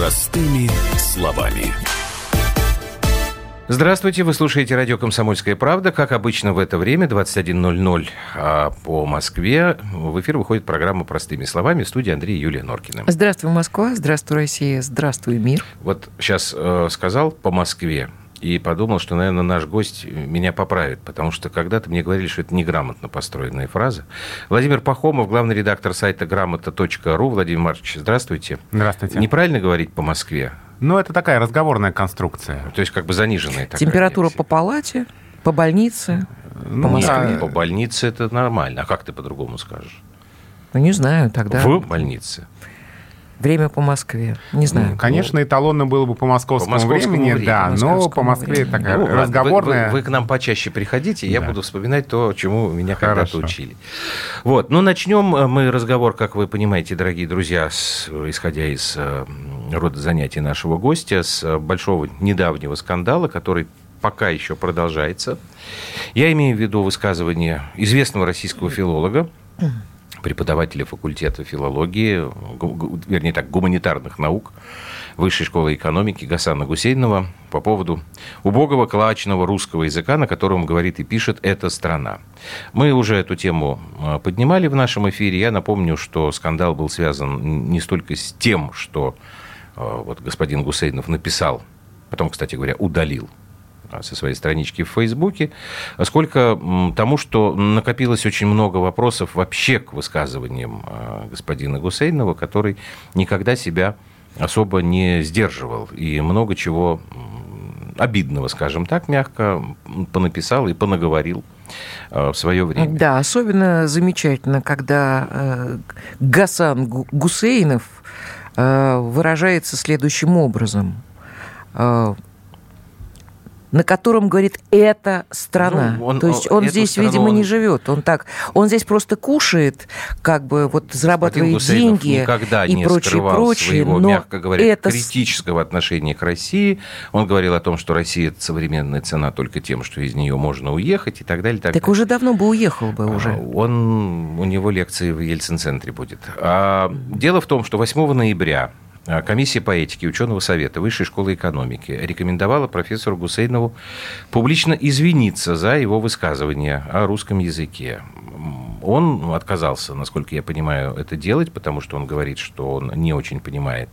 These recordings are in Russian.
Простыми словами. Здравствуйте, вы слушаете радио «Комсомольская правда». Как обычно в это время, 21.00 а, по Москве, в эфир выходит программа «Простыми словами» в студии Андрей и Юлия Норкина. Здравствуй, Москва, здравствуй, Россия, здравствуй, мир. Вот сейчас э, сказал по Москве и подумал, что, наверное, наш гость меня поправит, потому что когда-то мне говорили, что это неграмотно построенная фраза. Владимир Пахомов, главный редактор сайта грамота.ру. Владимир Маркович, здравствуйте. Здравствуйте. Неправильно говорить по Москве? Ну, это такая разговорная конструкция. То есть как бы заниженная такая Температура версия. по палате, по больнице, Ну, по Москве. По больнице это нормально. А как ты по-другому скажешь? Ну, не знаю, тогда В больнице. Время по Москве. Не знаю. Конечно, эталонно было бы по московскому, По московскому времени, времени. да, По но по Москве времени. такая Ну, разговорная. Вы, вы- вы к нам почаще приходите, я Да. буду вспоминать то, чему меня когда-то Хорошо. учили. Вот, ну начнем э, мы разговор, как вы понимаете, дорогие друзья, с- исходя из э, рода занятий нашего гостя, с э, большого недавнего скандала, который пока еще продолжается. Я имею в виду высказывание известного российского филолога, преподавателя факультета филологии, вернее так, гуманитарных наук Высшей школы экономики Гасана Гусейнова по поводу убогого клачного русского языка, на котором говорит и пишет «эта страна». Мы уже эту тему э, поднимали в нашем эфире. Я напомню, что скандал был связан не столько с тем, что э, вот господин Гусейнов написал, потом, кстати говоря, удалил а, со своей странички в Фейсбуке, сколько м, тому, что накопилось очень много вопросов вообще к высказываниям а, господина Гусейнова, который никогда себя особо не сдерживал и много чего обидного, скажем так, мягко понаписал и понаговорил а, в свое время. Да, особенно замечательно, когда э, Гасан Гу- Гусейнов э, выражается следующим образом. На котором говорит эта страна. Ну, он- То есть он- здесь, страну видимо, не он- живет. Он так, он здесь просто кушает, как бы вот зарабатывает деньги никогда и не прочее, скрывал прочее. своего, но мягко говоря, это критического отношения к России. Он говорил о том, что Россия это современная цена только тем, что из нее можно уехать и так далее. Так, Так далее. уже давно бы уехал бы А, уже. Он, у него лекции в Ельцин-центре будет. А, дело в том, что 8 ноября Комиссия по этике ученого совета Высшей школы экономики рекомендовала профессору Гусейнову публично извиниться за его высказывания о русском языке. Он отказался, насколько я понимаю, это делать, потому что он говорит, что он не очень понимает,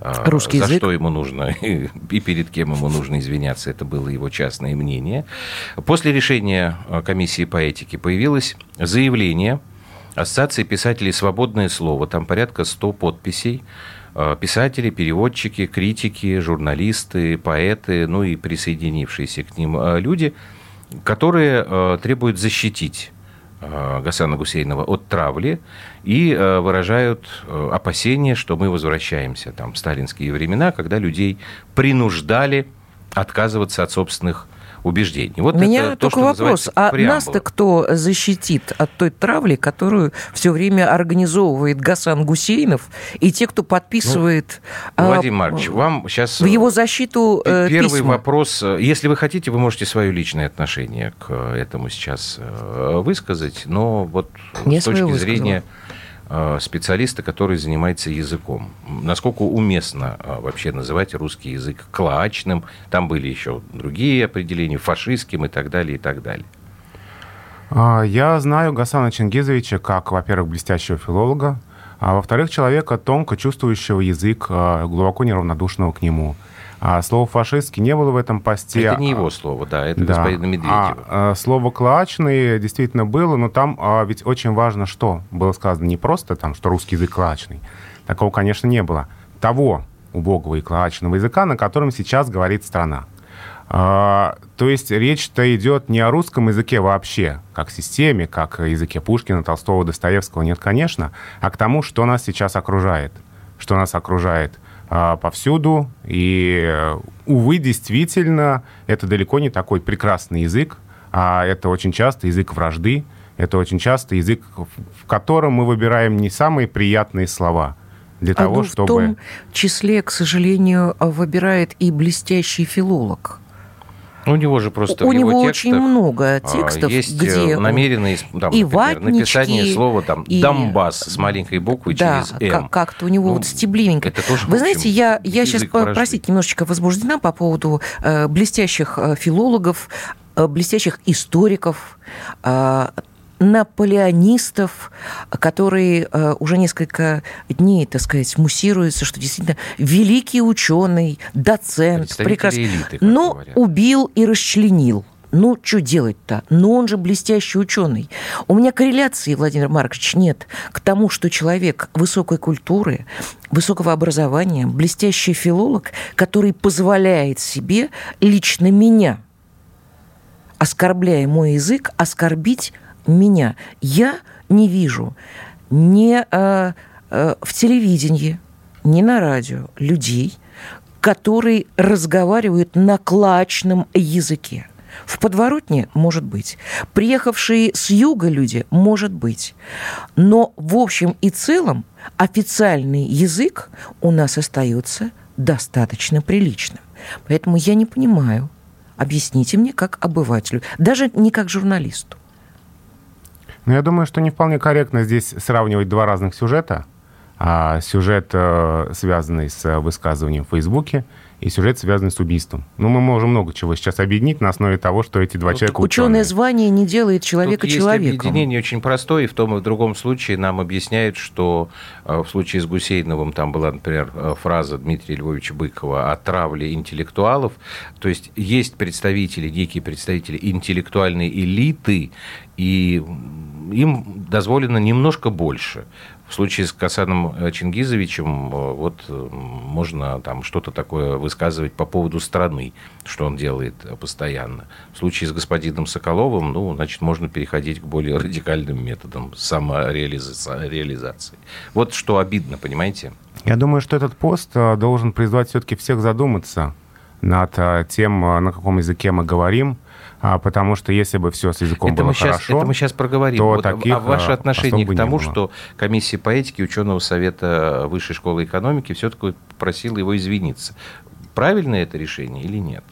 а, Русский за язык? что ему нужно и перед кем ему нужно извиняться. Это было его частное мнение. После решения э, комиссии по этике появилось заявление Ассоциации писателей «Свободное слово». Там порядка 100 подписей. Э, Писатели, переводчики, критики, журналисты, поэты, ну и присоединившиеся к ним э, люди, которые э, требуют защитить Гасана Гусейнова от травли и выражают опасения, что мы возвращаемся там, в сталинские времена, когда людей принуждали отказываться от собственных убеждений. Вот У меня это то, только что вопрос, а нас-то кто защитит от той травли, которую все время организовывает Гасан Гусейнов и те, кто подписывает а, Владимир Маркович, вам сейчас... в его защиту э, Первый письма? вопрос. э, Если вы хотите, вы можете свое личное отношение к этому сейчас э, высказать, но вот Я с точки зрения э, специалиста, который занимается языком. Насколько уместно э, вообще называть русский язык клоачным? Там были еще другие определения, фашистским и так далее, и так далее. А, Я знаю Гасана Чингизовича как, во-первых, блестящего филолога, а во-вторых, человека, тонко чувствующего язык, а, глубоко неравнодушного к нему. А Слово «фашистский» не было в этом посте. Это не его слово, да, это Да. господина Медведева. А, а, слово «клоачный» действительно было, но там а, ведь очень важно, что было сказано не просто там, что русский язык клоачный. Такого, конечно, не было. Того убогого и клоачного языка, на котором сейчас говорит страна. А, то есть речь-то идет не о русском языке вообще, как системе, как языке Пушкина, Толстого, Достоевского, нет, конечно, а к тому, что нас сейчас окружает. Что нас окружает повсюду. И, увы, действительно, это далеко не такой прекрасный язык, а это очень часто язык вражды, это очень часто язык, в котором мы выбираем не самые приятные слова для А, того, ну, чтобы... В том числе, к сожалению, выбирает и блестящий филолог. У него же просто У него текстах, очень много а, текстов, есть где э, намеренные, там, и например, ватнички, написание слова там и- «Донбасс» с маленькой буквы Да, через «М». как- как-то у него Ну, вот стебливенько. это тоже, Вы общем, знаете, я, я сейчас, вражды. простите, немножечко возбуждена по поводу э, блестящих э, филологов, э, блестящих историков, наполеонистов, которые э, уже несколько дней, так сказать, муссируются, что действительно великий ученый, доцент, прекрасный, элиты, но говорят. убил и расчленил. Ну, что делать-то? Но он же блестящий ученый. У меня корреляции, Владимир Маркович, нет к тому, что человек высокой культуры, высокого образования, блестящий филолог, который позволяет себе лично меня, оскорбляя мой язык, оскорбить меня. Я не вижу ни э, э, в телевидении, ни на радио людей, которые разговаривают на клачном языке. В подворотне может быть. Приехавшие с юга люди может быть. Но в общем и целом официальный язык у нас остается достаточно приличным. Поэтому я не понимаю. Объясните мне как обывателю, даже не как журналисту. Ну, я думаю, что не вполне корректно здесь сравнивать два разных сюжета. А, сюжет, э, связанный с э, высказыванием в Фейсбуке, и сюжет, связанный с убийством. Ну, мы можем много чего сейчас объединить на основе того, что эти два Ну, человека Ученое ученые. звание не делает человека Тут есть человеком. объединение очень простое, и в том и в другом случае нам объясняют, что э, в случае с Гусейновым там была, например, э, фраза Дмитрия Львовича Быкова о травле интеллектуалов. То есть есть представители, некие представители интеллектуальной элиты, и им дозволено немножко больше. В случае с Касаном э, Чингизовичем э, вот э, можно там что-то такое высказывать по поводу страны, что он делает постоянно. В случае с господином Соколовым, ну, значит, можно переходить к более радикальным методам самореализации. реализации. Вот что обидно, понимаете? Я думаю, что этот пост должен призвать все-таки всех задуматься над тем, на каком языке мы говорим, а, потому что если бы все с языком Это было мы, сейчас, хорошо, это мы сейчас проговорим. то Вот, а- таких, а ваше э, отношение к тому, что комиссия по этике ученого совета Высшей школы экономики все-таки просила его извиниться. Правильно это решение или нет?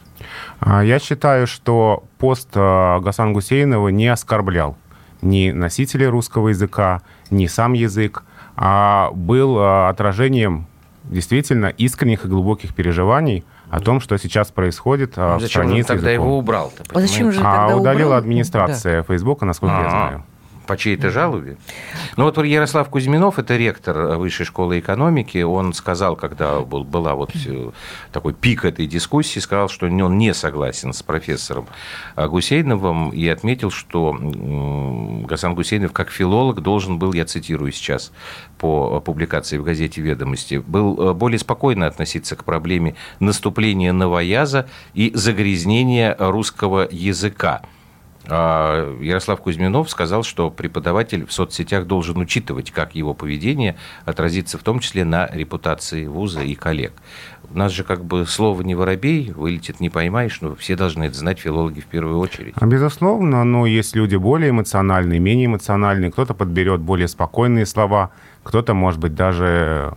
А, Я считаю, что пост Гасан Гусейнова не оскорблял ни носителей русского языка, ни сам язык, а был отражением действительно искренних и глубоких переживаний о том, что сейчас происходит э, в Зачем стране же с тогда языком. его убрал-то? А зачем же А тогда удалила убрал? администрация Фейсбука, насколько я А, знаю. По чьей-то жалобе? Ну вот Ярослав Кузьминов, это ректор Высшей школы экономики, он сказал, когда был, была вот э, такой пик этой дискуссии, сказал, что он не согласен с профессором э, Гусейновым и отметил, что Гасан Гусейнов как филолог должен был, я цитирую сейчас по публикации в газете «Ведомости», был э, более спокойно относиться к проблеме наступления новояза и загрязнения русского языка. А Ярослав Кузьминов сказал, что преподаватель в соцсетях должен учитывать, как его поведение отразится в том числе на репутации вуза и коллег. У нас же как бы слово не воробей, вылетит не поймаешь, но все должны это знать, филологи в первую очередь. А, Безусловно, но есть люди более эмоциональные, менее эмоциональные. Кто-то подберет более спокойные слова, кто-то, может быть, даже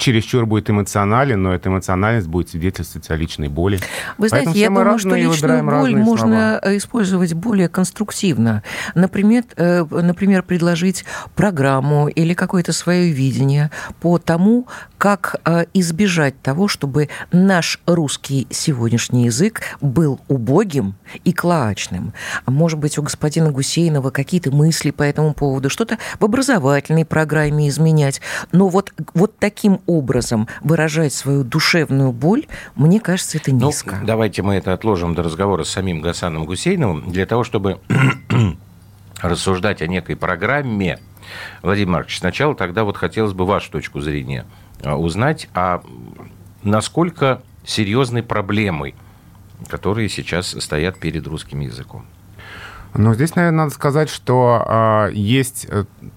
чересчур будет эмоционален, но эта эмоциональность будет свидетельствовать о личной боли. Вы знаете, Поэтому я думаю, что личную боль можно слова. использовать более конструктивно. Например, э, например, предложить программу или какое-то свое видение по тому, как э, избежать того, чтобы наш русский сегодняшний язык был убогим и клоачным. А Может быть, у господина Гусейнова какие-то мысли по этому поводу, что-то в образовательной программе изменять. Но вот, вот таким образом выражать свою душевную боль, мне кажется, это Ну, низко. давайте мы это отложим до разговора с самим Гасаном Гусейновым, для того, чтобы рассуждать о некой программе. Владимир Маркович, сначала тогда вот хотелось бы вашу точку зрения а, узнать, а насколько серьезной проблемой которые сейчас стоят перед русским языком? Ну, здесь, наверное, надо сказать, что э, есть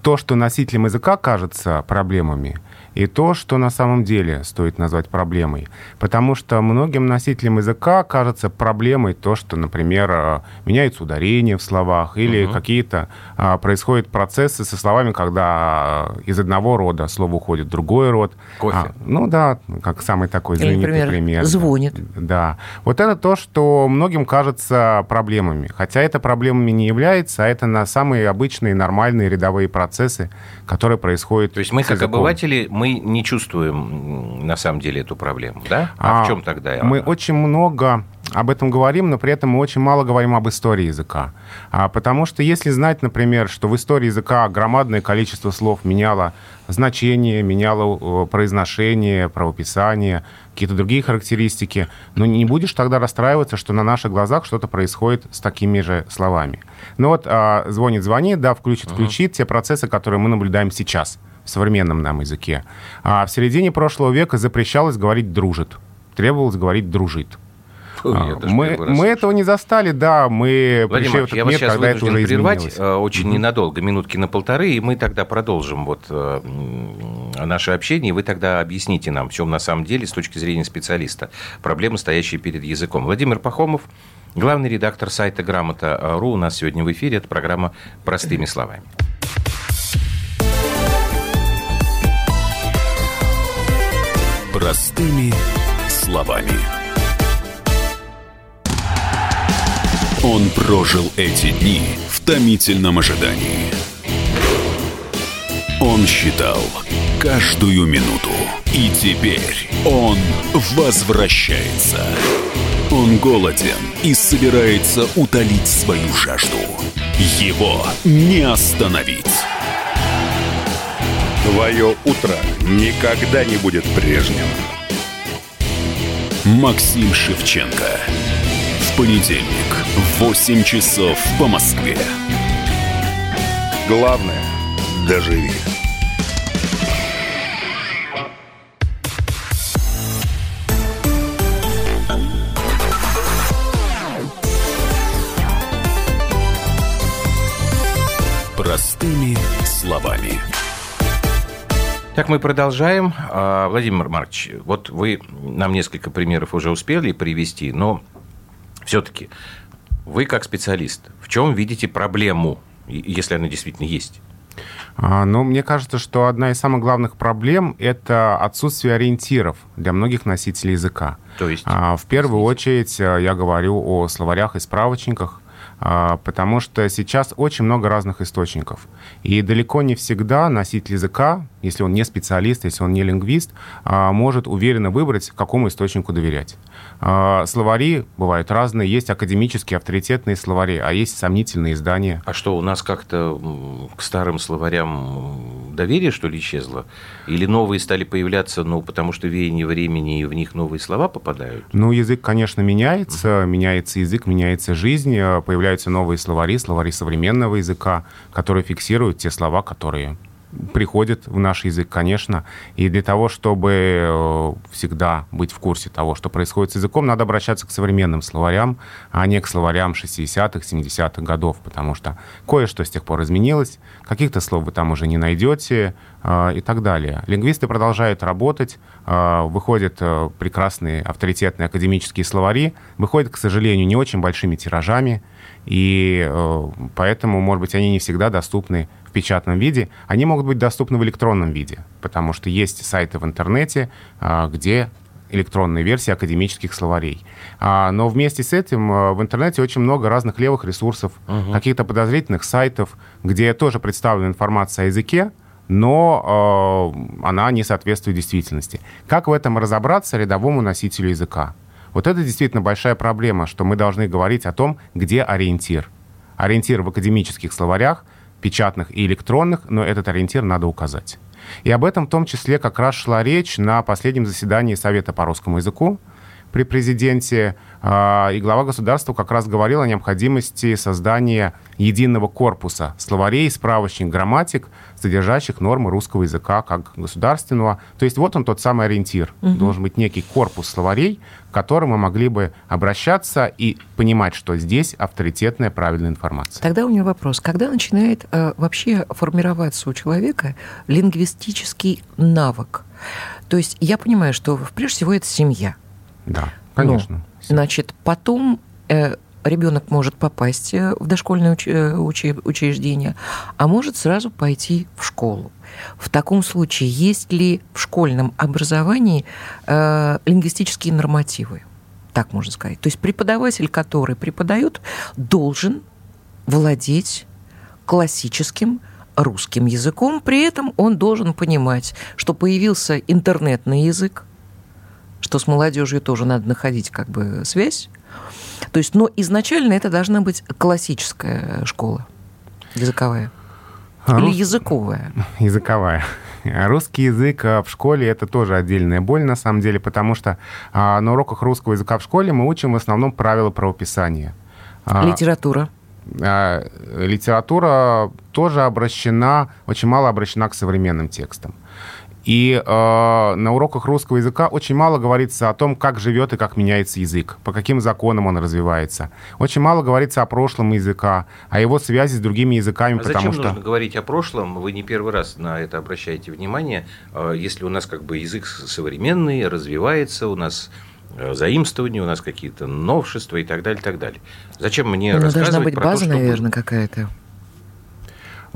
то, что носителям языка кажется проблемами, и то, что на самом деле стоит назвать проблемой. Потому что многим носителям языка кажется проблемой то, что, например, э, меняется ударение в словах или угу. какие-то а, происходят процессы со словами, когда э, из одного рода слово уходит в другой род. Кофе. А, ну да, как самый такой знаменитый или, например, пример. звонит. Да. Вот это то, что многим кажется проблемами. Хотя это проблемами не является, а это на самые обычные, нормальные рядовые процессы, которые происходят То есть мы, как языком. обыватели, мы мы не чувствуем на самом деле эту проблему, да? А, а в чем тогда? Мы очень много об этом говорим, но при этом мы очень мало говорим об истории языка. А, потому что если знать, например, что в истории языка громадное количество слов меняло значение, меняло произношение, правописание, какие-то другие характеристики, но не будешь тогда расстраиваться, что на наших глазах что-то происходит с такими же словами. Ну вот а, звонит-звонит, да, включит-включит uh-huh. те процессы, которые мы наблюдаем сейчас – в современном нам языке. А в середине прошлого века запрещалось говорить «дружит». Требовалось говорить «дружит». Ой, а, мы, мы этого не застали, да, мы Владимир пришли в этот я мир, когда это уже прервать изменилось. Э, очень mm-hmm. ненадолго, минутки на полторы, и мы тогда продолжим вот э, наше общение, и вы тогда объясните нам, в чем на самом деле, с точки зрения специалиста, проблемы, стоящие перед языком. Владимир Пахомов, главный редактор сайта «Грамота.ру» у нас сегодня в эфире, это программа «Простыми словами». Простыми словами. Он прожил эти дни в томительном ожидании. Он считал каждую минуту. И теперь он возвращается. Он голоден и собирается утолить свою жажду. Его не остановить. Твое утро никогда не будет прежним. Максим Шевченко. В понедельник в 8 часов по Москве. Главное – доживи. Простыми словами. Так, мы продолжаем. А, Владимир Маркович, вот вы нам несколько примеров уже успели привести, но все-таки вы как специалист, в чем видите проблему, если она действительно есть? А, ну, мне кажется, что одна из самых главных проблем – это отсутствие ориентиров для многих носителей языка. То есть? А, в первую очередь я говорю о словарях и справочниках, потому что сейчас очень много разных источников. И далеко не всегда носитель языка, если он не специалист, если он не лингвист, а, может уверенно выбрать, какому источнику доверять. А, словари бывают разные. Есть академические авторитетные словари, а есть сомнительные издания. А что, у нас как-то к старым словарям доверие, что ли, исчезло? Или новые стали появляться, ну, потому что веяние времени, и в них новые слова попадают? Ну, язык, конечно, меняется. Uh-huh. Меняется язык, меняется жизнь. Появляются новые словари, словари современного языка, которые фиксируют те слова, которые приходит в наш язык, конечно. И для того, чтобы э, всегда быть в курсе того, что происходит с языком, надо обращаться к современным словарям, а не к словарям 60-х, 70-х годов, потому что кое-что с тех пор изменилось, каких-то слов вы там уже не найдете э, и так далее. Лингвисты продолжают работать, э, выходят прекрасные авторитетные академические словари, выходят, к сожалению, не очень большими тиражами, и поэтому, может быть, они не всегда доступны печатном виде, они могут быть доступны в электронном виде, потому что есть сайты в интернете, а, где электронные версии академических словарей. А, но вместе с этим а, в интернете очень много разных левых ресурсов, угу. каких-то подозрительных сайтов, где тоже представлена информация о языке, но э, она не соответствует действительности. Как в этом разобраться рядовому носителю языка? Вот это действительно большая проблема, что мы должны говорить о том, где ориентир. Ориентир в академических словарях печатных и электронных, но этот ориентир надо указать. И об этом в том числе как раз шла речь на последнем заседании Совета по русскому языку, при президенте, а, и глава государства как раз говорил о необходимости создания единого корпуса словарей, справочник, грамматик, содержащих нормы русского языка как государственного. То есть вот он тот самый ориентир. Угу. Должен быть некий корпус словарей, к которым мы могли бы обращаться и понимать, что здесь авторитетная правильная информация. Тогда у меня вопрос. Когда начинает э, вообще формироваться у человека лингвистический навык? То есть я понимаю, что прежде всего это семья. Да, конечно. Но, значит, потом э, ребенок может попасть э, в дошкольное э, учреждение, а может сразу пойти в школу. В таком случае есть ли в школьном образовании э, лингвистические нормативы? Так можно сказать. То есть преподаватель, который преподает, должен владеть классическим русским языком, при этом он должен понимать, что появился интернетный язык, что с молодежью тоже надо находить как бы связь. То есть, но изначально это должна быть классическая школа языковая. А Или рус... языковая? Языковая. Русский язык а, в школе это тоже отдельная боль, на самом деле, потому что а, на уроках русского языка в школе мы учим в основном правила правописания. Литература. Литература тоже обращена, очень мало обращена к современным текстам. И э, на уроках русского языка очень мало говорится о том, как живет и как меняется язык, по каким законам он развивается. Очень мало говорится о прошлом языка, о его связи с другими языками. А потому зачем что... нужно говорить о прошлом? Вы не первый раз на это обращаете внимание. Э, если у нас как бы язык современный, развивается, у нас э, заимствования, у нас какие-то новшества и так далее, и так далее. Зачем мне ну, рассказывать должна быть про база, то, что... наверное, какая-то.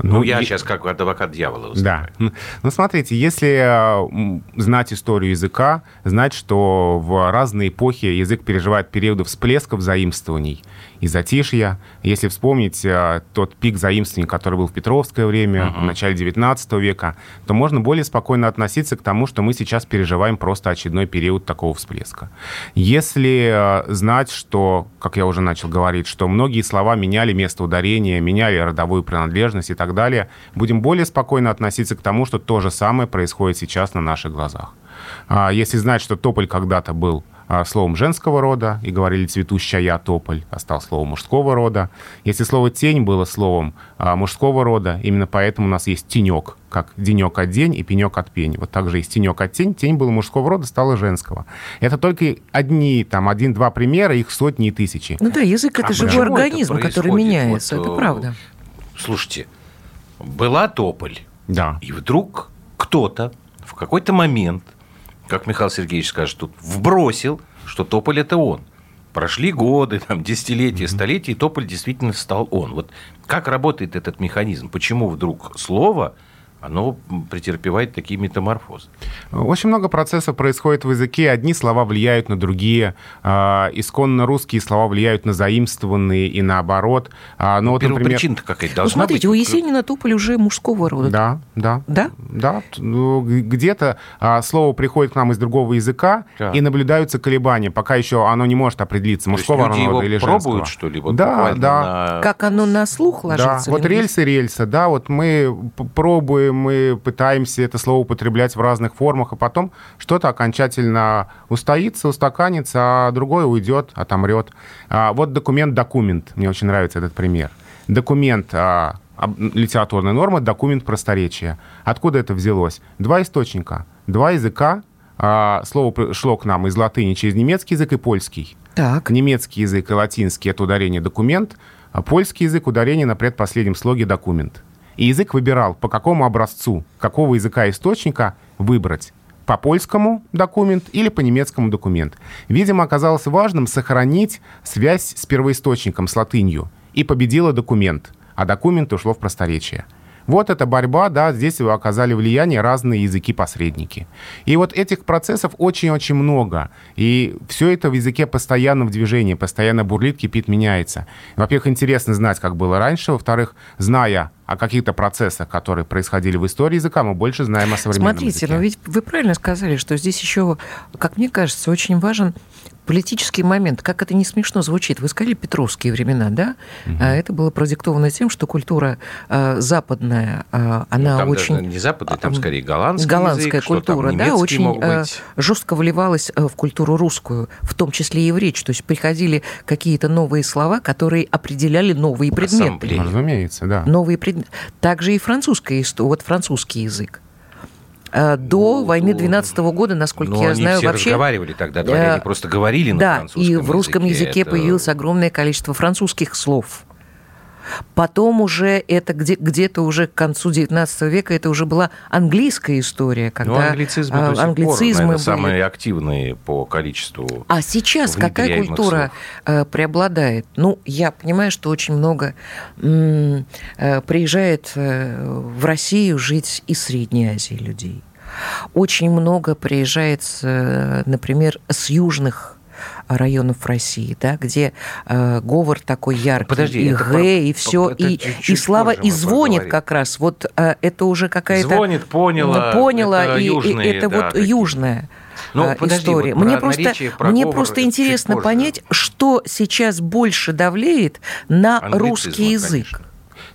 Ну, ну я и... сейчас как адвокат дьявола выступаю. Да. Ну, смотрите, если э, знать историю языка, знать, что в разные эпохи язык переживает периоды всплесков заимствований и затишья. Если вспомнить э, тот пик заимствований, который был в Петровское время, uh-huh. в начале 19 века, то можно более спокойно относиться к тому, что мы сейчас переживаем просто очередной период такого всплеска. Если э, знать, что, как я уже начал говорить, что многие слова меняли место ударения, меняли родовую принадлежность и так далее, будем более спокойно относиться к тому, что то же самое происходит сейчас на наших глазах. А если знать, что тополь когда-то был словом женского рода, и говорили «цветущая тополь», а стал словом мужского рода. Если слово «тень» было словом а, мужского рода, именно поэтому у нас есть «тенек», как «денек от день» и «пенек от пень». Вот также есть «тенек от тень», «тень» было мужского рода, стало женского. Это только одни, там, один-два примера, их сотни и тысячи. Ну да, язык — это а живой организм, это который меняется, вот, это правда. Слушайте, была тополь, да. и вдруг кто-то в какой-то момент – как Михаил Сергеевич скажет тут, вбросил, что Тополь – это он. Прошли годы, там, десятилетия, столетия, и Тополь действительно стал он. Вот как работает этот механизм? Почему вдруг слово – оно претерпевает такие метаморфозы. Очень много процессов происходит в языке. Одни слова влияют на другие. А, исконно русские слова влияют на заимствованные и наоборот. А, но ну, вот, Первопричина-то какая-то должна ну, смотрите, быть. у Есенина туполь уже мужского рода. Да, да. Да? Да. Ну, где-то а, слово приходит к нам из другого языка, да. и наблюдаются колебания, пока еще оно не может определиться, мужского рода или женского. пробуют, что ли? Вот да, да. На... Как оно на слух ложится? Да, вот рельсы, рельсы, да, вот мы пробуем мы пытаемся это слово употреблять в разных формах, а потом что-то окончательно устоится, устаканится, а другое уйдет, отомрет. А вот документ «документ». Мне очень нравится этот пример. Документ а, литературная норма, документ просторечия. Откуда это взялось? Два источника, два языка. А, слово шло к нам из латыни через немецкий язык и польский. Так. Немецкий язык и латинский – это ударение «документ», а польский язык – ударение на предпоследнем слоге «документ». И язык выбирал, по какому образцу, какого языка источника выбрать по польскому документ или по немецкому документ. Видимо, оказалось важным сохранить связь с первоисточником, с латынью. И победила документ, а документ ушло в просторечие. Вот эта борьба, да, здесь оказали влияние разные языки-посредники. И вот этих процессов очень-очень много. И все это в языке постоянно в движении, постоянно бурлит, кипит, меняется. Во-первых, интересно знать, как было раньше. Во-вторых, зная о каких-то процессах, которые происходили в истории языка, мы больше знаем о современном Смотрите, языке. но ведь вы правильно сказали, что здесь еще, как мне кажется, очень важен политический момент, как это не смешно звучит. Вы сказали Петровские времена, да? Угу. Это было продиктовано тем, что культура э, западная, э, она ну, там очень... Даже не западная, там скорее голландский Голландская язык, культура, да, очень э, жестко вливалась в культуру русскую, в том числе и в речь. То есть приходили какие-то новые слова, которые определяли новые предметы. Ассамблея. Разумеется, да. Новые предметы. Также и французская история, вот французский язык. Э, до ну, войны 12 -го года, насколько ну, я знаю, все вообще... разговаривали тогда, говорили, они просто говорили на да, французском и в русском языке, это... появилось огромное количество французских слов. Потом уже это где- где-то уже к концу 19 века это уже была английская история, когда ну, англицизмы, а, до англицизмы пор, наверное, были... самые активные по количеству. А сейчас какая культура слов? Э, преобладает? Ну, я понимаю, что очень много м- э, приезжает э, в Россию жить из Средней Азии людей. Очень много приезжает, например, с южных районов России, да, где э, говор такой яркий, Подожди, и г, и все, и, и слава, и звонит поговорим. как раз. Вот э, это уже какая-то... Звонит, поняла. Поняла, это и, южные, и это да, вот такие. южная Ну, э, подожди, история. вот мне про просто, наречие, про мне говор просто чуть интересно позже. понять, что сейчас больше давлеет на Англицизмы, русский язык. конечно.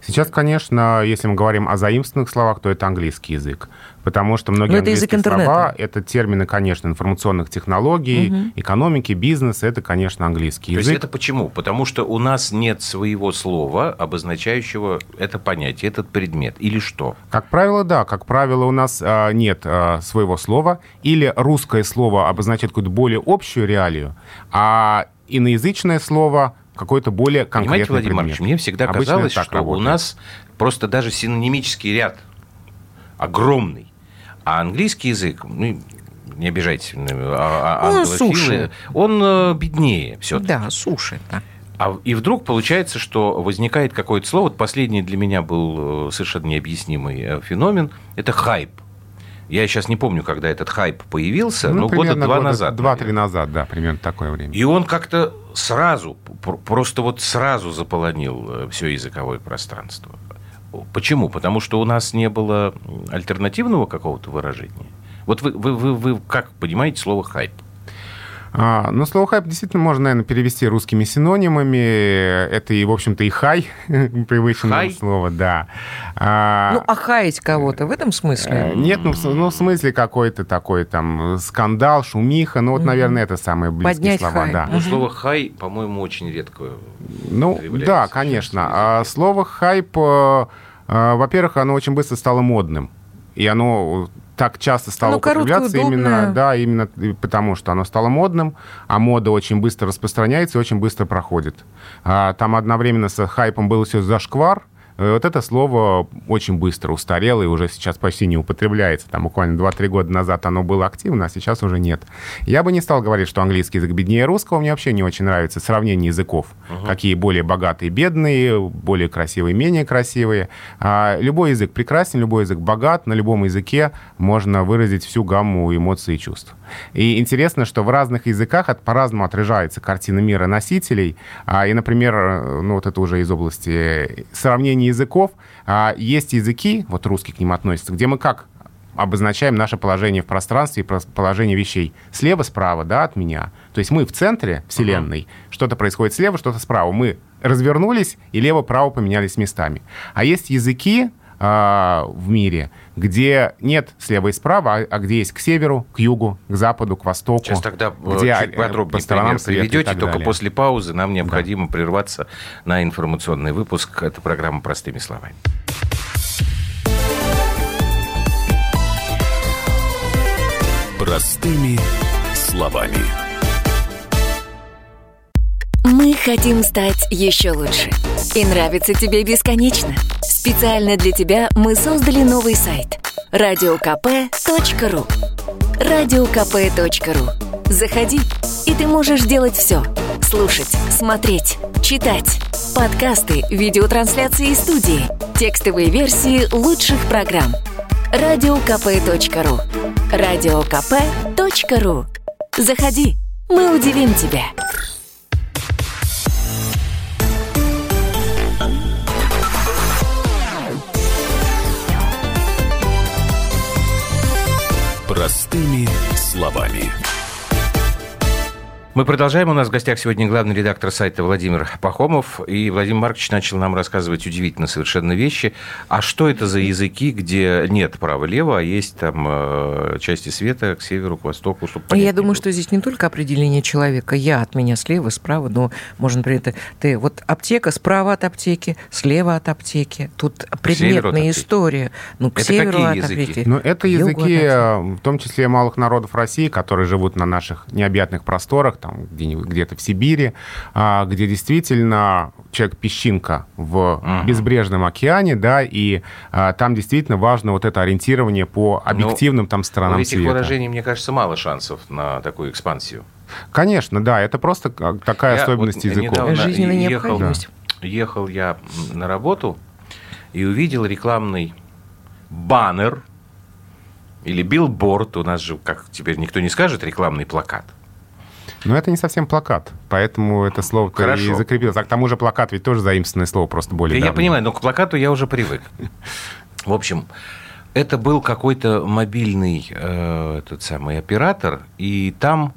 Сейчас, конечно, если мы говорим о заимствованных словах, то это английский язык. Потому что многие Но это язык английские слова интернета. это термины, конечно, информационных технологий, экономики, бизнеса, это, конечно, английский То есть язык. это почему? Потому что у нас нет своего слова, обозначающего это понятие, этот предмет. Или что? Как правило, да. Как правило, у нас а, нет а, своего слова. Или русское слово обозначает какую-то более общую реалию, а иноязычное слово какой-то более конкретный Понимаете, Владимир предмет. Маркович, мне всегда Обычно казалось, так что у работает. нас просто даже синонимический ряд огромный. А английский язык, ну, не обижайтесь, а, а Он англофилы, суше. он э, беднее все Да, суши. Да. А, и вдруг получается, что возникает какое-то слово. Вот последний для меня был э, совершенно необъяснимый э, феномен. Это хайп. Я сейчас не помню, когда этот хайп появился, Ну, но года два года назад. Два-три назад, да, примерно такое время. И он как-то сразу, пр- просто вот сразу заполонил все языковое пространство. Почему? Потому что у нас не было альтернативного какого-то выражения. Вот вы, вы, вы, вы как понимаете слово хайп? А, ну, слово хайп действительно можно, наверное, перевести русскими синонимами. Это и, в общем-то, и хай, привычное Хай? слово, да. А, Ну, охаять кого-то в этом смысле? э, Нет, ну, в ну, в смысле какой-то такой там скандал, шумиха. Ну, вот, наверное, это самые близкие Поднять слова, хай. да. Но слово хай, по-моему, очень редко. Ну, да, конечно. А слово хайп, э, э, во-первых, оно очень быстро стало модным. И оно так часто стало Оно употребляться именно, да, именно потому, что оно стало модным, а мода очень быстро распространяется и очень быстро проходит. А, там одновременно с хайпом был все зашквар, Вот это слово очень быстро устарело и уже сейчас почти не употребляется. Там буквально 2-3 года назад оно было активно, а сейчас уже нет. Я бы не стал говорить, что английский язык беднее русского. Мне вообще не очень нравится сравнение языков. Какие более богатые, бедные, более красивые, менее красивые. А любой язык прекрасен, любой язык богат. На любом языке можно выразить всю гамму эмоций и чувств. И интересно, что в разных языках от, по-разному отражается картина мира носителей. А, и, например, э, ну вот это уже из области сравнения языков. А, есть языки, вот русский к ним относится, где мы как обозначаем наше положение в пространстве и положение вещей. Слева, справа, да, от меня. То есть мы в центре Вселенной, что-то происходит слева, что-то справа. Мы развернулись и лево-право поменялись местами. А есть языки а, в мире, где нет слева и справа, а, а где есть к северу, к югу, к западу, к востоку. Сейчас тогда э, где, чуть э, подробнее по сторонам пример света и приведете, только далее. после паузы нам необходимо прерваться на информационный выпуск. Это программа «Простыми словами». Простыми словами. Мы хотим стать еще лучше. И нравится тебе бесконечно. Специально для тебя мы создали новый сайт – радиокп.ру радиокп.ру Заходи, и ты можешь делать все. Слушать, смотреть, читать. Подкасты, видеотрансляции из студии, текстовые версии лучших программ. радиокп.ру радиокп.ру Заходи, мы удивим тебя. Простыми словами. Мы продолжаем. У нас в гостях сегодня главный редактор сайта Владимир Пахомов. И Владимир Маркович начал нам рассказывать удивительно совершенно вещи. А что это за языки, где нет права-лево, а есть там э, части света к северу, к востоку? Чтобы Я думаю, было. что здесь не только определение человека. Я от меня слева, справа, но можно, например, ты, ты вот аптека справа от аптеки, слева от аптеки. Тут предметная история. Ну, к это северу какие от языки? аптеки. Ну, это языки, э, в том числе малых народов России, которые живут на наших необъятных просторах, там где-то в Сибири, а, где действительно человек-песчинка в угу. безбрежном океане, да, и а, там действительно важно вот это ориентирование по ну, объективным там сторонам у этих света. выражений, мне кажется, мало шансов на такую экспансию. Конечно, да, это просто такая я особенность вот языков. Жизненная необходимость. Да. Ехал я на работу и увидел рекламный баннер или билборд, у нас же, как теперь никто не скажет, рекламный плакат – но это не совсем плакат, поэтому это слово и закрепилось. А к тому же плакат ведь тоже заимствованное слово, просто более Я давно. понимаю, но к плакату я уже привык. В общем, это был какой-то мобильный э, этот самый оператор, и там,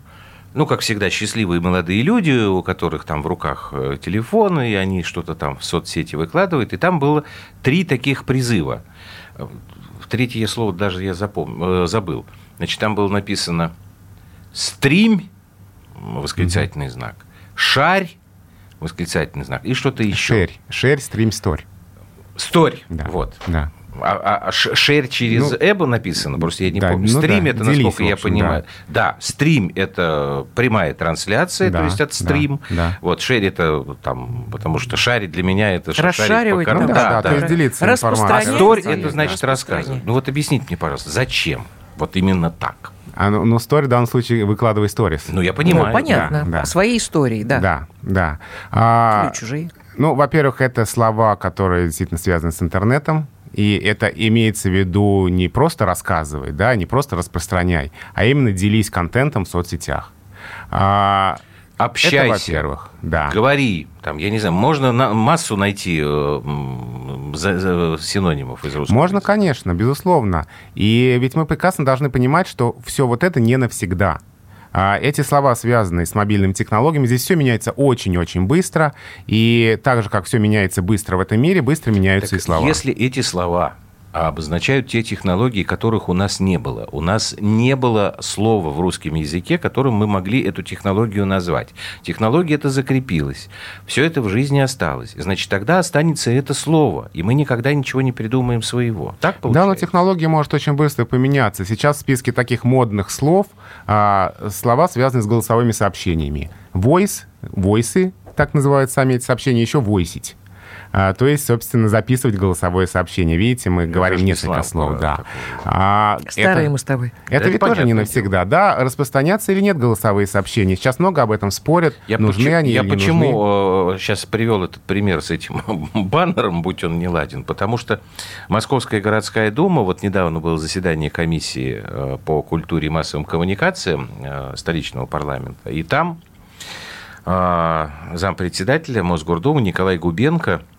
ну, как всегда, счастливые молодые люди, у которых там в руках э, телефоны, и они что-то там в соцсети выкладывают, и там было три таких призыва. Третье слово даже я запомнил, э, забыл. Значит, там было написано «стрим восклицательный знак. Шарь, восклицательный знак. И что-то еще. Шерь. Шерь, стрим, сторь. Сторь. Да. Вот. Да. А, а, а шер через ну, эбо написано, просто я не да, помню. Ну, стрим да, это, делись, насколько я понимаю. Да. да, стрим это прямая трансляция, да, то есть это стрим. Да, да. Вот шер это там, потому что шарить для меня это шарить по. Да, да, да, да, то есть делиться информацией. А сторь это значит рассказывать. Ну вот объясните мне, пожалуйста, зачем? Вот именно так. А, ну, ну, story в данном случае выкладывай сторис. Ну, я понимаю. Ну, понятно. Да, да. Своей истории, да. Да, да. А, и чужие. Ну, во-первых, это слова, которые действительно связаны с интернетом. И это имеется в виду не просто рассказывай, да, не просто распространяй, а именно делись контентом в соцсетях. А, Общайся. Это, во-первых, да. Говори. Там, я не знаю, можно на, массу найти э, за, за, синонимов из русского Можно, языка. конечно, безусловно. И ведь мы прекрасно должны понимать, что все вот это не навсегда. А эти слова, связанные с мобильными технологиями, здесь все меняется очень-очень быстро. И так же, как все меняется быстро в этом мире, быстро меняются так и слова. Если эти слова а обозначают те технологии, которых у нас не было. У нас не было слова в русском языке, которым мы могли эту технологию назвать. Технология это закрепилась. Все это в жизни осталось. Значит, тогда останется это слово, и мы никогда ничего не придумаем своего. Так получается? Да, но технология может очень быстро поменяться. Сейчас в списке таких модных слов а, слова связаны с голосовыми сообщениями. Voice, войсы, так называют сами эти сообщения, еще войсить. А, то есть, собственно, записывать голосовое сообщение. Видите, мы Я говорим несколько слов. Да. А, Старые это, мы с тобой. Это, это ведь тоже не навсегда. Да, распространяться или нет голосовые сообщения. Сейчас много об этом спорят. Я нужны почему, они я или почему нужны. сейчас э, привел этот пример с этим баннером, будь он не ладен? Потому что Московская городская дума, вот недавно было заседание комиссии э, по культуре и массовым коммуникациям э, столичного парламента, и там зампредседателя Мосгордумы Николай Губенко –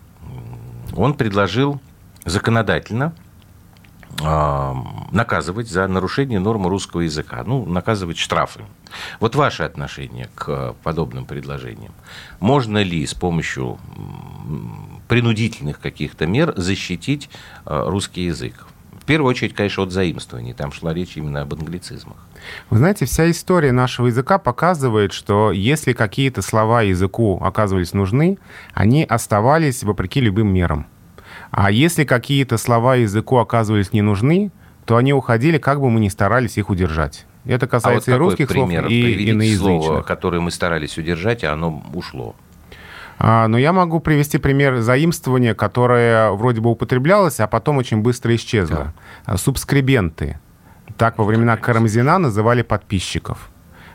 он предложил законодательно а, наказывать за нарушение нормы русского языка, ну, наказывать штрафы. Вот ваше отношение к подобным предложениям. Можно ли с помощью принудительных каких-то мер защитить а, русский язык? В первую очередь, конечно, от заимствований. Там шла речь именно об англицизмах. Вы знаете, вся история нашего языка показывает, что если какие-то слова языку оказывались нужны, они оставались вопреки любым мерам. А если какие-то слова языку оказывались не нужны, то они уходили, как бы мы ни старались их удержать. Это касается а вот и русских слов, и иноязычных. слово, которое мы старались удержать, а оно ушло. А, но я могу привести пример заимствования, которое вроде бы употреблялось, а потом очень быстро исчезло. Да. Субскрибенты. Так во времена Карамзина называли подписчиков.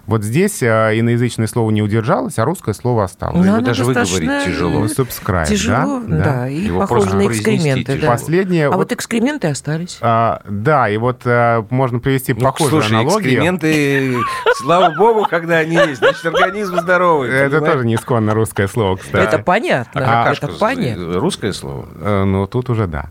Вот здесь э, иноязычное слово не удержалось, а русское слово осталось. Но Его даже выговорить тяжело. Ну, Subscribe, тяжело, да? да, да. и Его похоже на экскременты. Да. Последнее, а вот, вот экскременты остались. А, да, и вот а, можно привести ну, похожую слушай, аналогию. экскременты, слава богу, когда они есть, значит, организм здоровый. Это тоже не исконно русское слово, кстати. Это понятно, а это понятно. Русское слово? Э, ну, тут уже да.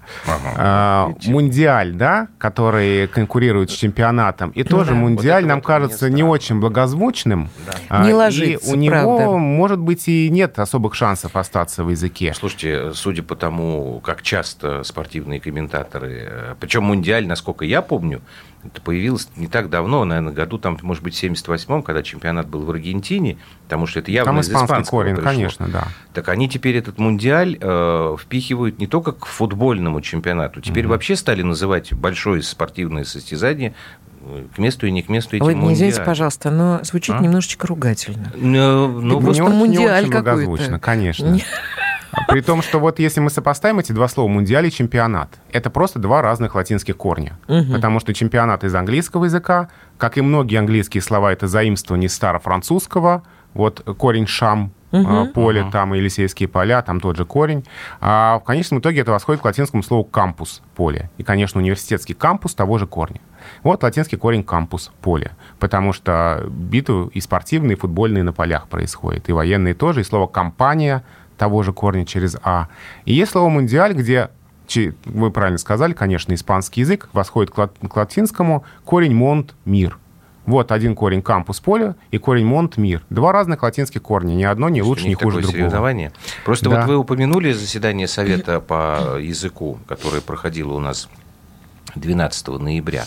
А, мундиаль, да, который конкурирует с чемпионатом, и тоже мундиаль нам кажется не очень благословенным многозвучным. Не и ложится, у него, правда. может быть, и нет особых шансов остаться в языке. Слушайте, судя по тому, как часто спортивные комментаторы, э, причем Мундиаль, насколько я помню, это появилось не так давно, наверное, году, там, может быть, в 78-м, когда чемпионат был в Аргентине, потому что это явно Там из испанский испанского корень, пришло. конечно, да. Так они теперь этот Мундиаль э, впихивают не только к футбольному чемпионату, теперь вообще стали называть большое спортивное состязание к месту и не к месту этим Вы не извините, пожалуйста, но звучит А? немножечко ругательно. Ну, ну, просто не мундиаль очень какой-то. многозвучно, конечно. Не- При том, что вот если мы сопоставим эти два слова «мундиаль» и «чемпионат», это просто два разных латинских корня. Потому что чемпионат из английского языка, как и многие английские слова, это заимствование старофранцузского, вот корень «шам», а, поле там, Елисейские поля, там тот же корень. А в конечном итоге это восходит к латинскому слову «кампус» — поле. И, конечно, университетский кампус того же корня. Вот латинский корень «кампус» — поле. Потому что битвы и спортивные, и футбольные на полях происходят. И военные тоже. И слово «компания» того же корня через «а». И есть слово «мундиаль», где вы правильно сказали, конечно, испанский язык восходит к, лат- к латинскому корень «монт» — «мир». Вот один корень кампус поля и корень монт мир. Два разных латинских корня. Ни одно не лучше, у ни хуже другого. соревнование. Просто Да. вот вы упомянули заседание Совета по языку, которое проходило у нас 12 ноября.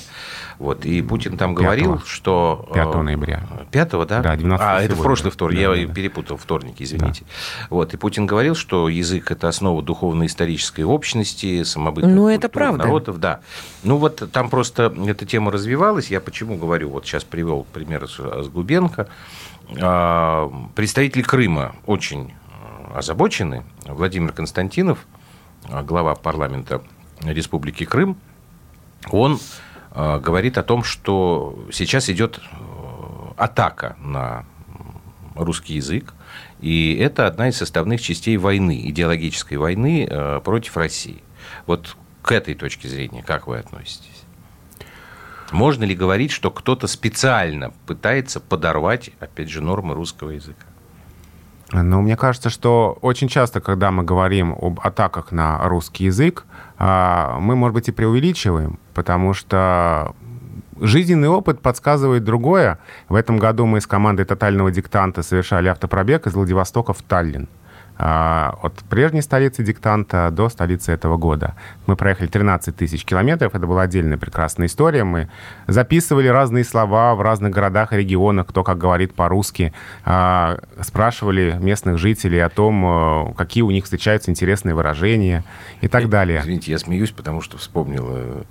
Вот, и Путин там говорил, Пятого. что... э, 5 ноября. 5 да? Да, 12 А, это сегодня. прошлый вторник, Да, я да, да. перепутал вторник, извините. Вот, и Путин говорил, что язык – это основа духовно-исторической общности, самобытной Ну, это правда. народов. Да. Ну, вот там просто эта тема развивалась. Я почему говорю, вот сейчас привел пример с с Губенко. А, Представители Крыма очень э, озабочены. Владимир Константинов, э, глава парламента Республики Крым, он э, говорит о том, что сейчас идет э, атака на русский язык, и это одна из составных частей войны, идеологической войны э, против России. Вот к этой точке зрения как вы относитесь? Можно ли говорить, что кто-то специально пытается подорвать, опять же, нормы русского языка? Ну, мне кажется, что очень часто, когда мы говорим об атаках на русский язык, а, мы, может быть, и преувеличиваем, потому что жизненный опыт подсказывает другое. В этом году мы с командой «Тотального диктанта» совершали автопробег из Владивостока в Таллин. А, От прежней столицы диктанта до столицы этого года. Мы проехали 13 тысяч километров. Это была отдельная прекрасная история. Мы записывали разные слова в разных городах и регионах, кто как говорит по-русски. А, Спрашивали местных жителей о том, э, какие у них встречаются интересные выражения и так далее. Извините, я смеюсь, потому что вспомнил э,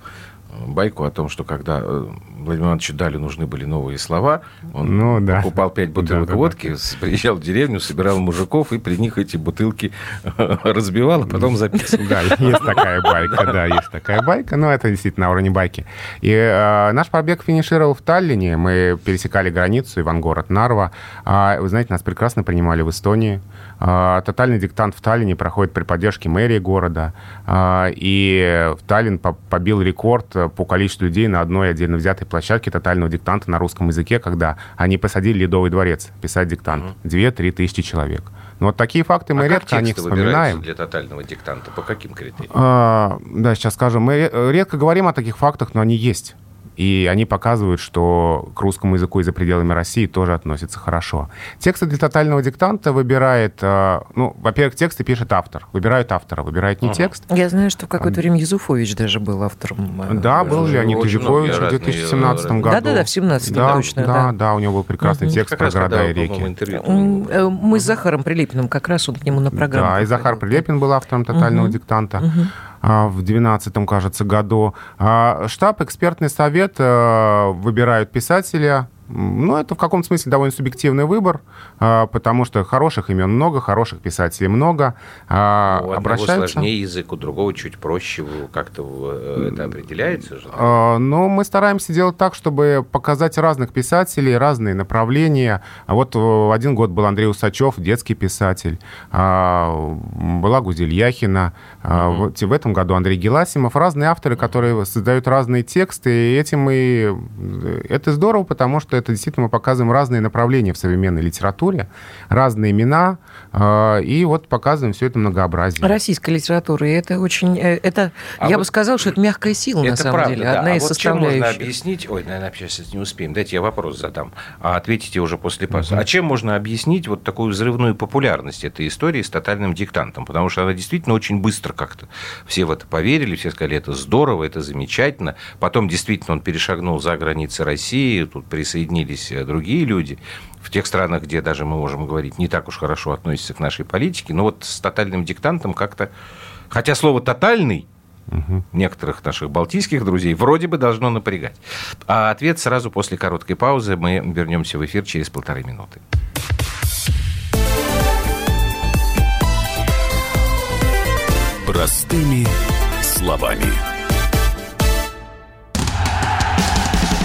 байку о том, что когда э, Владимиру Ивановичу Дали нужны были новые слова, он Ну, да. покупал пять бутылок Да, да, да. водки, с- приезжал в деревню, собирал мужиков и при них эти бутылки разбивал, а потом записывал. Да, есть такая байка, да, есть такая байка, но это действительно на уровне байки. И э, наш побег финишировал в Таллине, мы пересекали границу, Ивангород, Нарва. А, вы знаете, нас прекрасно принимали в Эстонии. А, тотальный диктант в Таллине проходит при поддержке мэрии города. А, и в Таллин по- побил рекорд по количеству людей на одной отдельно взятой площадке тотального диктанта на русском языке, когда они посадили Ледовый дворец писать диктант. Две-три тысячи человек. Но вот такие факты мы а редко как о них вспоминаем. для тотального диктанта? По каким критериям? А, да, сейчас скажу. Мы ре- редко говорим о таких фактах, но они есть. И они показывают, что к русскому языку и за пределами России тоже относятся хорошо. Тексты для тотального диктанта выбирает... а, Ну, во-первых, тексты пишет автор. Выбирают автора, выбирает не текст. Я знаю, что в какое-то время Юзуфович даже был автором. э, Да, был Э, Леонид многие в разные, 2017 э, году. Да-да-да, в 17-м да, точно, Да, да. да, у него был прекрасный текст Как про раз города и реки. э, Мы с Захаром Прилепиным как раз он к нему на программу. Да, и Захар. Прилепин был автором тотального диктанта в 2012, кажется, году. А, Штаб, экспертный совет э, выбирают писателя. Ну, это в каком-то смысле довольно субъективный выбор, а, потому что хороших имен много, хороших писателей много. А, У одного Обращаются... сложнее язык, у другого чуть проще. Как-то э, это определяется же? Но мы стараемся делать так, чтобы показать разных писателей, разные направления. А вот э, один год был Андрей Усачев, детский писатель. Была Гузель Яхина. Вот В этом году Андрей Геласимов. Разные авторы, которые создают разные тексты. И этим и... Это здорово, потому что что это действительно мы показываем разные направления в современной литературе, разные имена, э, и вот показываем все это многообразие. Российская литература, и это очень... э, Это, А я вот бы сказала, что это мягкая сила, на Это самом правда, деле, да. одна а из вот чем можно составляющих. объяснить? Ой, наверное, сейчас не успеем. Дайте я вопрос задам. А ответите уже после паузы. А чем можно объяснить вот такую взрывную популярность этой истории с тотальным диктантом? Потому что она действительно очень быстро как-то. Все в это поверили, все сказали, это здорово, это замечательно. Потом действительно он перешагнул за границы России, тут присоединились э, другие люди. В тех странах, где даже мы можем говорить, не так уж хорошо относятся к нашей политике. Но вот с тотальным диктантом как-то... Хотя слово «тотальный» некоторых наших балтийских друзей вроде бы должно напрягать. А ответ сразу после короткой паузы. Мы вернемся в эфир через полторы минуты. Простыми словами.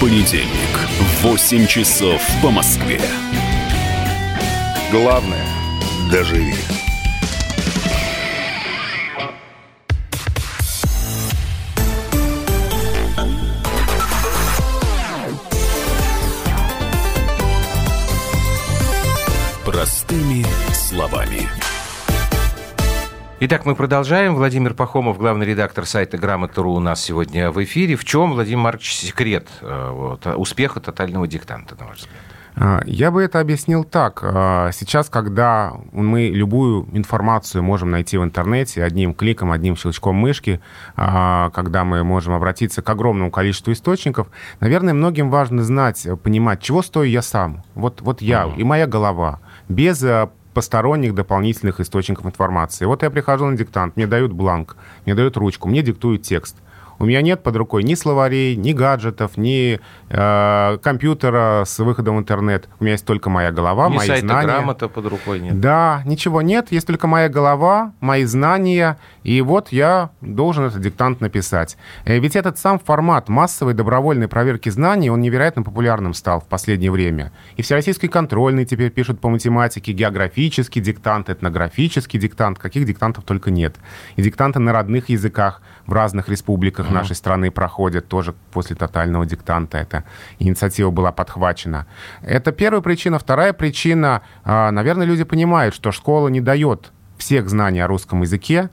Понедельник в 8 часов по Москве. Главное – доживи. Простыми словами. Итак, мы продолжаем. Владимир Пахомов, главный редактор сайта «Грамота.ру» у нас сегодня в эфире. В чем, Владимир Маркович, секрет э, вот, успеха тотального диктанта, на ваш взгляд? А, Я бы это объяснил так. А, Сейчас, когда мы любую информацию можем найти в интернете одним кликом, одним щелчком мышки, а, когда мы можем обратиться к огромному количеству источников, наверное, многим важно знать, понимать, чего стою я сам. Вот, вот я и моя голова. Без а, посторонних дополнительных источников информации. Вот я прихожу на диктант, мне дают бланк, мне дают ручку, мне диктуют текст. У меня нет под рукой ни словарей, ни гаджетов, ни э, компьютера с выходом в интернет. У меня есть только моя голова, Ни мои сайта знания. грамота под рукой нет. Да, ничего нет, есть только моя голова, мои знания, и вот я должен этот диктант написать. Э, Ведь этот сам формат массовой добровольной проверки знаний, он невероятно популярным стал в последнее время. И всероссийский контрольный теперь пишут по математике, географический диктант, этнографический диктант, каких диктантов только нет. И диктанты на родных языках в разных республиках нашей страны проходят тоже после тотального диктанта. Эта инициатива была подхвачена. Это первая причина. Вторая причина, а, наверное, люди понимают, что школа не дает всех знаний о русском языке.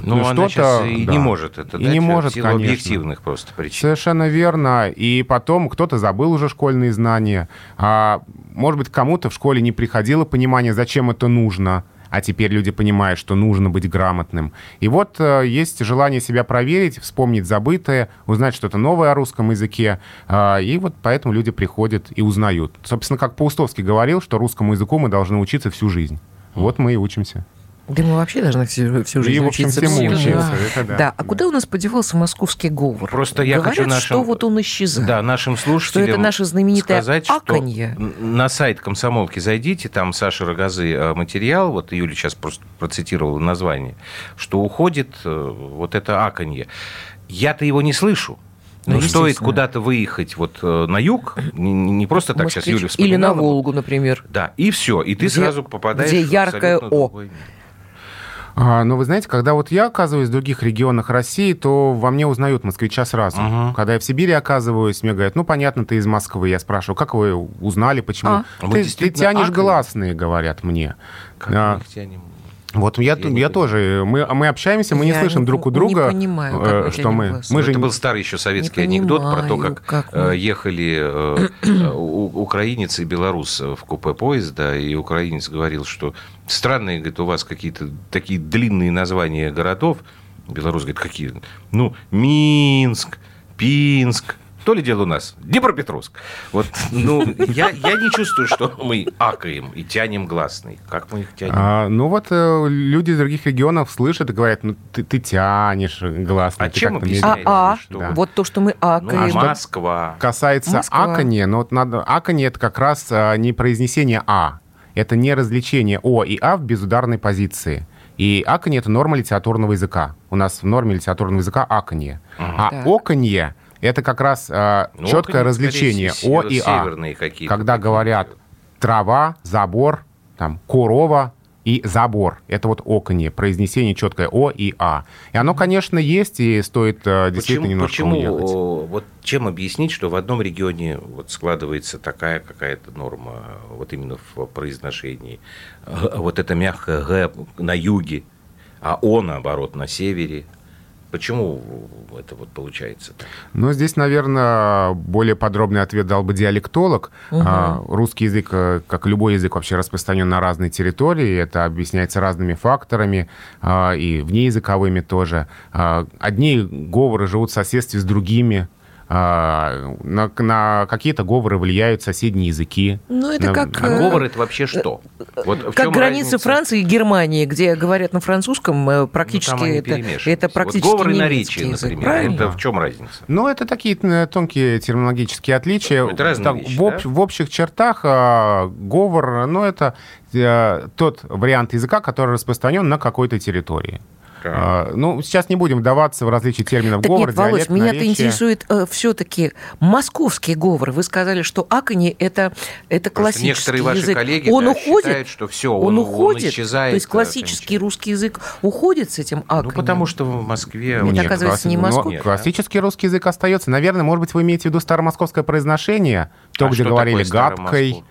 Ну, она сейчас и да. не может это И дать не в может, силу конечно. объективных просто причин. Совершенно верно. И потом кто-то забыл уже школьные знания. А, может быть, кому-то в школе не приходило понимание, зачем это нужно. А теперь люди понимают, что нужно быть грамотным. И вот э, есть желание себя проверить, вспомнить забытое, узнать что-то новое о русском языке. А, и вот поэтому люди приходят и узнают. Собственно, как Паустовский говорил, что русскому языку мы должны учиться всю жизнь. Вот мы и учимся. Да мы вообще должны всю, всю жизнь И, в общем, всему учиться, Да. да. Да, а куда у нас подевался московский говор? Просто я Говорят, хочу нашим- что вот он исчезает. Да, нашим слушателям Что это наше знаменитое сказать, что аканье. н- на сайт комсомолки зайдите, там Саша Рогозы э, материал, вот Юля сейчас просто процитировала название, что уходит э, вот это аканье. Я-то его не слышу. Ну, Но стоит куда-то выехать вот э, на юг, не, не просто так сейчас Москвич. Юля Или на вспоминала. Волгу, например. Да, и все, и ты Где- сразу попадаешь где яркое «О». другой но вы знаете, когда вот я оказываюсь в других регионах России, то во мне узнают москвича сразу. Ага. Когда я в Сибири оказываюсь, мне говорят, ну, понятно, ты из Москвы. Я спрашиваю, как вы узнали, почему? А. Вы Ты, ты действительно тянешь акры? гласные, говорят мне. Как А, мы их тянем? Вот я, Я я, не понимаю. тоже. Мы, мы общаемся, мы не Я слышим не- друг у не друга, понимаю, как э, мы что мы... Мы Ну, же это не- был старый еще советский Не анекдот про то, понимаю, как, как э, мы. ехали э, э, украинец и белорус в купе поезда, и украинец говорил, что странные, говорит, у вас какие-то такие длинные названия городов. Белорус говорит, какие? Ну, Минск, Пинск, То ли дело у нас Днепропетровск. Вот, ну, я, я не чувствую, что мы акаем и тянем гласный. Как мы их тянем? А, ну вот э, люди из других регионов слышат и говорят, ну ты, ты тянешь гласный. А ты чем медленно». А, а, что? Да. вот то, что мы Ну, акаем. Москва. касается Москва. аканье, но вот надо, аканье это как раз а, не произнесение а, это не развлечение о и а в безударной позиции. И аканье это норма литературного языка. У нас в норме литературного языка аканье. А Так. оканье это как раз а, Ну, четкое развлечение о и а. Когда говорят трава, забор, там, корова и забор. Это вот оконье, произнесение четкое О и А. И оно, конечно, есть, и стоит э, действительно Почему, немножко почему уехать. о, вот чем объяснить, что в одном регионе вот складывается такая какая-то норма вот именно в произношении, вот это мягкое Г на юге, а О наоборот на севере. Почему это вот получается так? Ну, здесь, наверное, более подробный ответ дал бы диалектолог. А, русский язык, э, как любой язык, вообще распространен на разные территории. Это объясняется разными факторами, а, и внеязыковыми тоже. А, одни говоры живут в соседстве с другими. А, на, на какие-то говоры влияют соседние языки. Ну, это На- как... А э, говор это вообще что? Вот Как чем граница разница? Франции и Германии, где говорят на французском, э, практически Ну, там они это, это Вот практически говор и немецкий наречие, язык, например. правильно? Это в чем разница? Ну, это такие э, тонкие терминологические отличия. Это разные Так, вещи, в, об- да? в общих чертах а, говор, ну, это э, тот вариант языка, который распространен на какой-то территории. Так. А, ну, сейчас не будем вдаваться в различие терминов Так говор, нет, Володь, диалект, меня-то наречие. интересует все-таки московский говор. Вы сказали, что акони это, это классический некоторые ваши язык. коллеги он да, уходит, считают, что все, он, он, уходит, исчезает. то есть э, классический русский язык уходит с этим акони. Ну, потому что в Москве... Это, нет, оказывается, не класси- Москва. Нет, да? классический русский язык остается. Наверное, может быть, вы имеете в виду старомосковское произношение, то, А где говорили гадкой, Старомосков?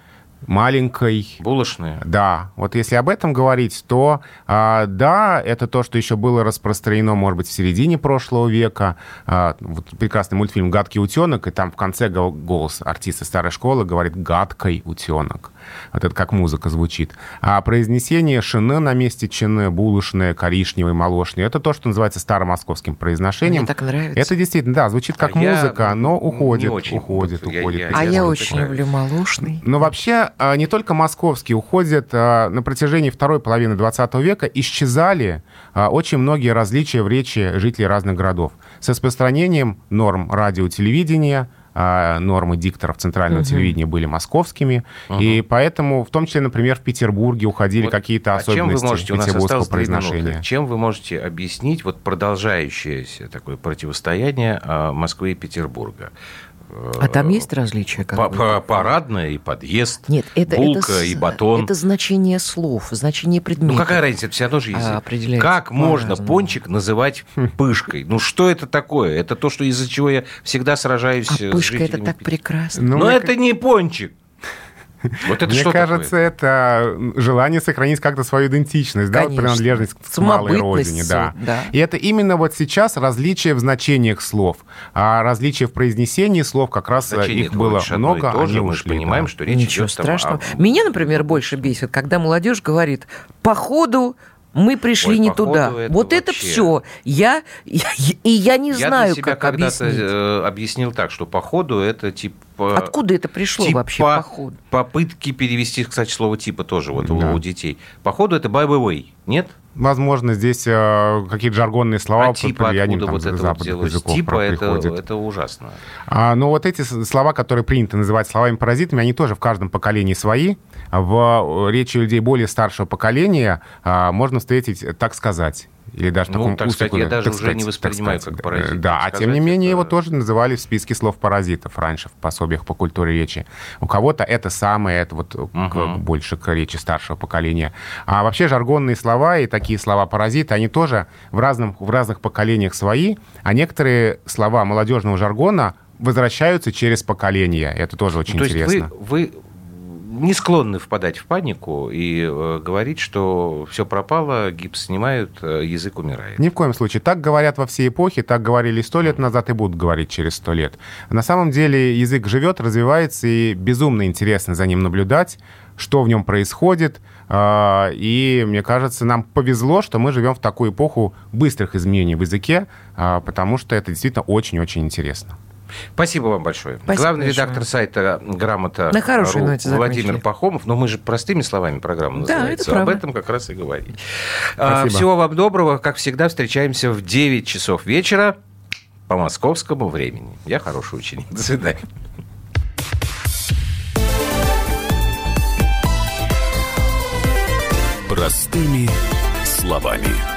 Маленькой. Булочные. Да, вот если об этом говорить, то а, да, это то, что еще было распространено, может быть, в середине прошлого века. А, вот прекрасный мультфильм «Гадкий утенок», и там в конце го- голос артиста старой школы говорит «гадкой утенок». Вот это как музыка звучит. А произнесение «шины» на месте «чины», «булочные», «коричневый», «молочный» — это то, что называется старомосковским произношением. Мне так нравится. Это действительно, да, звучит как А я музыка, но не уходит, очень. уходит, Я- уходит. я- А Я я вот очень это люблю молочный. Но вообще а, не только московские уходят. а, На протяжении второй половины 20 века исчезали а, очень многие различия в речи жителей разных городов. С распространением норм радио-телевидения, а, нормы дикторов центрального телевидения были московскими, и поэтому, в том числе, например, в Петербурге уходили Вот, какие-то а чем вы особенности можете, у нас петербургского три минуты, произношения. чем вы можете объяснить вот продолжающееся такое противостояние а, Москвы и Петербурга? А там есть различия? как па- Парадная и подъезд, Нет, это, булка это, и батон. это значение слов, значение предмета. Ну какая разница, это все равно же язык. А, как можно по-разному. пончик называть пышкой? Ну что это такое? Это то, что из-за чего я всегда сражаюсь А с пышка это так Питера. прекрасно. Ну, Но это не пончик. Вот это Мне что кажется, такое? это желание сохранить как-то свою идентичность, да, вот Конечно. принадлежность к малой родине, да. да. И это именно вот сейчас различия в значениях слов, а различия в произнесении слов как раз э, Значение их было много, то же. они Мы же ушли, понимаем, да. что речь Ничего идет там страшного. о- Меня, например, больше бесит, когда молодежь говорит, по ходу мы пришли Ой, не походу, туда. это вот это вообще- все. Я, я- и я не Я знаю, для себя как когда-то объяснить. э, объяснил так, что по ходу это типа... Откуда это пришло типа вообще по ходу? Попытки перевести, кстати, слово типа тоже вот у- Да. у детей. По ходу это by the way, нет? Возможно, здесь э, какие-то жаргонные слова а под типа влиянием откуда там, вот это вот языков Типа про- это, это ужасно. А, но вот эти слова, которые принято называть словами-паразитами, они тоже в каждом поколении свои. В э, речи людей более старшего поколения а, можно встретить «так сказать». Или даже в Ну, таком так сказать, устике, я даже уже не сказать, воспринимаю так как сказать. паразит. Да, Так а тем не сказать, менее это- его тоже называли в списке слов паразитов раньше в пособиях по культуре речи. У кого-то это самое, это вот к- Мгм. больше к речи старшего поколения. А вообще жаргонные слова и такие слова-паразиты, они тоже в, разном, в разных поколениях свои, а некоторые слова молодежного жаргона возвращаются через поколения. Это тоже очень Ну, то есть интересно. вы, вы не склонны впадать в панику и э, говорить, что все пропало, гипс снимают, э, язык умирает. Ни в коем случае. Так говорят во все эпохи, так говорили сто лет назад и будут говорить через сто лет. На самом деле язык живет, развивается, и безумно интересно за ним наблюдать, что в нем происходит. А, И мне кажется, нам повезло, что мы живем в такую эпоху быстрых изменений в языке, а, потому что это действительно очень-очень интересно. Спасибо вам большое. Спасибо Главный большое. редактор сайта «Грамота» На хорошей ру ноте Владимир закончили. Пахомов. Но мы же простыми словами программа Да, называется. это Об этом как раз и говорим. А, Спасибо. Всего вам доброго. Как всегда, встречаемся в 9 часов вечера по московскому времени. Я хороший ученик. До свидания. Простыми словами.